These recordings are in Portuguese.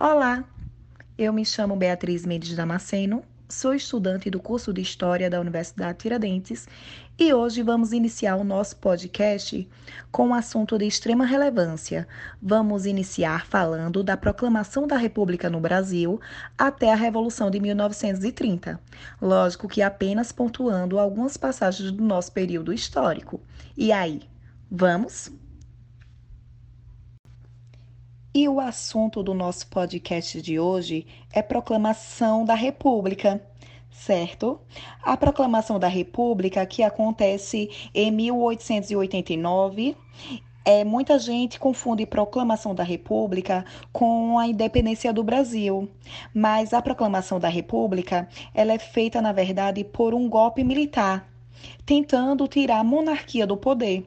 Olá, eu me chamo Beatriz Mendes Damasceno, sou estudante do curso de História da Universidade Tiradentes e hoje vamos iniciar o nosso podcast com um assunto de extrema relevância. Vamos iniciar falando da proclamação da República no Brasil até a Revolução de 1930. Lógico que apenas pontuando algumas passagens do nosso período histórico. E aí, vamos? E o assunto do nosso podcast de hoje é proclamação da República, certo? A proclamação da República que acontece em 1889 é, muita gente confunde proclamação da República com a independência do Brasil, mas a proclamação da República ela é feita na verdade por um golpe militar, tentando tirar a monarquia do poder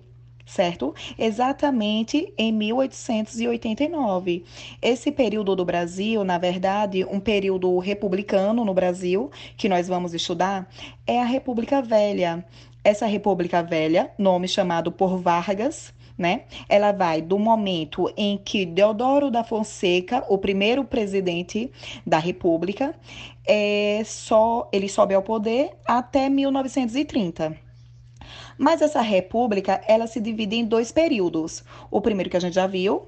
certo? Exatamente em 1889. Esse período do Brasil, na verdade, um período republicano no Brasil, que nós vamos estudar, é a República Velha. Essa República Velha, nome chamado por Vargas, né? Ela vai do momento em que Deodoro da Fonseca, o primeiro presidente da República, é só ele sobe ao poder até 1930. Mas essa república, ela se divide em dois períodos. O primeiro que a gente já viu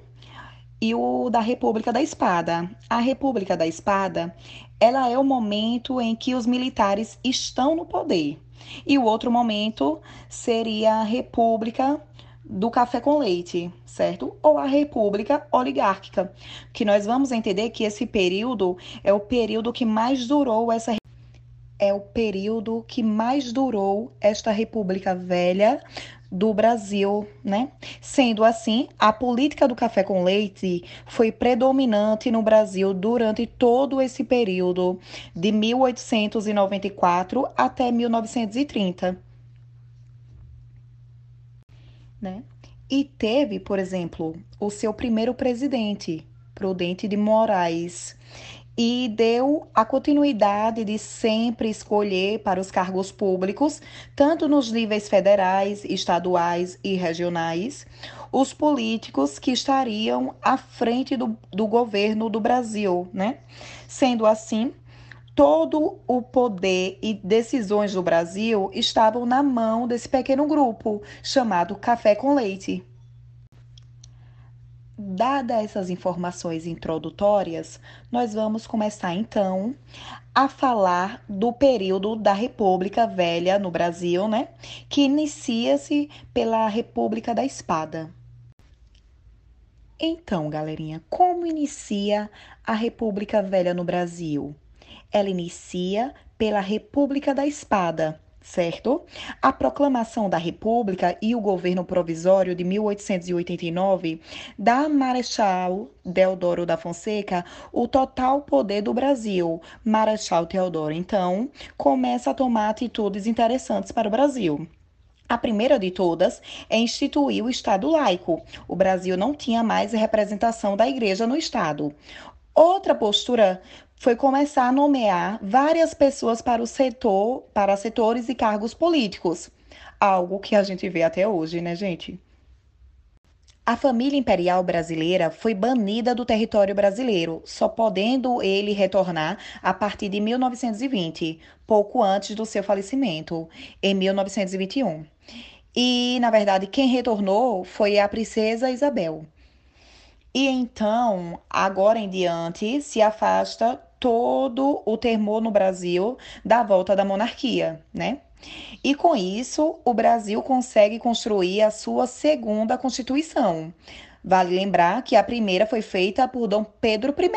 e o da República da Espada. A República da Espada, ela é o momento em que os militares estão no poder. E o outro momento seria a República do café com leite, certo? Ou a república oligárquica, que nós vamos entender que esse período é o período que mais durou essa é o período que mais durou esta República Velha do Brasil, né? Sendo assim, a política do café com leite foi predominante no Brasil durante todo esse período, de 1894 até 1930. Né? E teve, por exemplo, o seu primeiro presidente, Prudente de Moraes e deu a continuidade de sempre escolher para os cargos públicos, tanto nos níveis federais, estaduais e regionais, os políticos que estariam à frente do, do governo do Brasil, né? Sendo assim, todo o poder e decisões do Brasil estavam na mão desse pequeno grupo chamado Café com Leite. Dada essas informações introdutórias, nós vamos começar então a falar do período da República Velha no Brasil, né? Que inicia-se pela República da Espada. Então, galerinha, como inicia a República Velha no Brasil? Ela inicia pela República da Espada, certo? A proclamação da República e o governo provisório de 1889 dá a Marechal Deodoro da Fonseca o total poder do Brasil. Marechal Teodoro, então, começa a tomar atitudes interessantes para o Brasil. A primeira de todas é instituir o Estado laico. O Brasil não tinha mais representação da igreja no Estado. Outra postura foi começar a nomear várias pessoas para o setor, para setores e cargos políticos. Algo que a gente vê até hoje, né, gente? A família imperial brasileira foi banida do território brasileiro, só podendo ele retornar a partir de 1920, pouco antes do seu falecimento, em 1921. E, na verdade, quem retornou foi a princesa Isabel. E então, agora em diante, se afasta todo o temor no Brasil da volta da monarquia, né? E com isso, o Brasil consegue construir a sua segunda Constituição. Vale lembrar que a primeira foi feita por Dom Pedro I,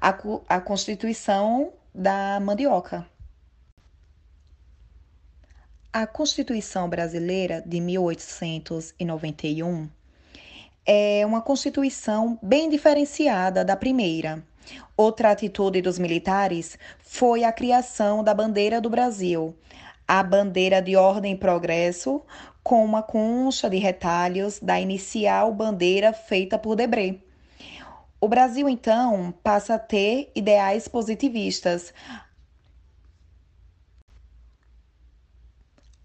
a, a Constituição da Mandioca. A Constituição Brasileira de 1891 é uma Constituição bem diferenciada da primeira. Outra atitude dos militares foi a criação da bandeira do Brasil, a bandeira de ordem e progresso, com uma concha de retalhos da inicial bandeira feita por Debré. O Brasil, então, passa a ter ideais positivistas.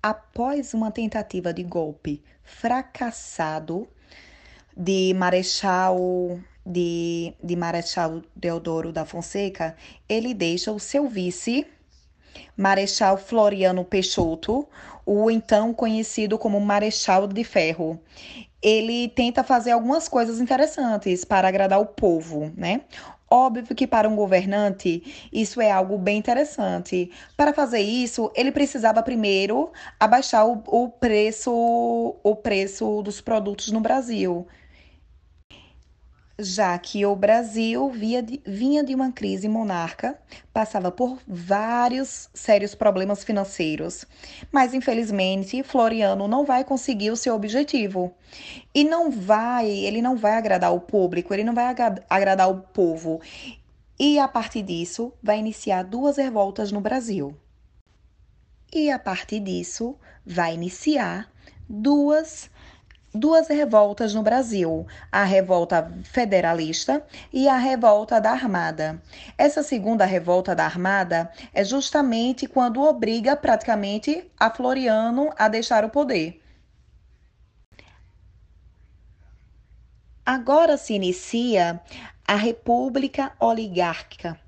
Após uma tentativa de golpe fracassado de Marechal de, de Marechal Deodoro da Fonseca, ele deixa o seu vice, Marechal Floriano Peixoto, o então conhecido como Marechal de Ferro. Ele tenta fazer algumas coisas interessantes para agradar o povo, né? Óbvio que para um governante isso é algo bem interessante. Para fazer isso, ele precisava primeiro abaixar o, o preço, o preço dos produtos no Brasil já que o Brasil de, vinha de uma crise monarca, passava por vários sérios problemas financeiros. Mas infelizmente, Floriano não vai conseguir o seu objetivo. E não vai, ele não vai agradar o público, ele não vai agradar o povo. E a partir disso, vai iniciar duas revoltas no Brasil. E a partir disso, vai iniciar duas duas revoltas no Brasil: a revolta federalista e a revolta da Armada. Essa segunda revolta da Armada é justamente quando obriga praticamente a Floriano a deixar o poder. Agora se inicia a República Oligárquica,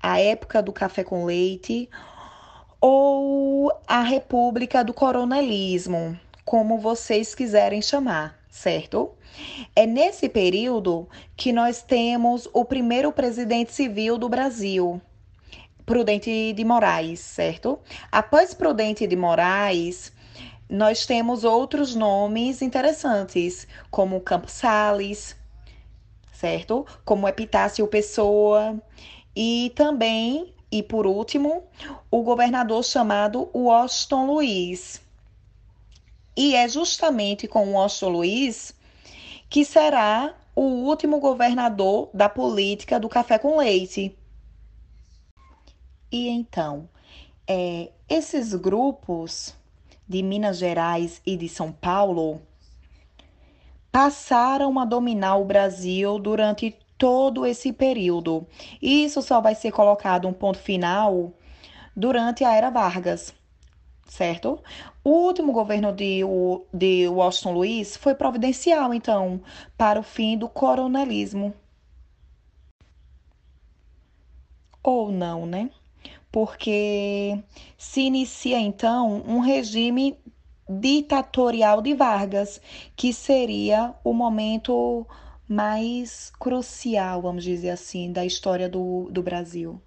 a época do café com leite ou a República do Coronelismo como vocês quiserem chamar, certo? É nesse período que nós temos o primeiro presidente civil do Brasil, Prudente de Moraes, certo? Após Prudente de Moraes, nós temos outros nomes interessantes, como Campos Sales, certo? Como Epitácio Pessoa e também, e por último, o governador chamado Washington Luiz. E é justamente com o Washington Luiz que será o último governador da política do café com leite. E então, é, esses grupos de Minas Gerais e de São Paulo passaram a dominar o Brasil durante todo esse período. E isso só vai ser colocado um ponto final durante a era Vargas certo? O último governo de, de Washington Luiz foi providencial, então, para o fim do coronelismo. Ou não, né? Porque se inicia, então, um regime ditatorial de Vargas, que seria o momento mais crucial, vamos dizer assim, da história do, do Brasil.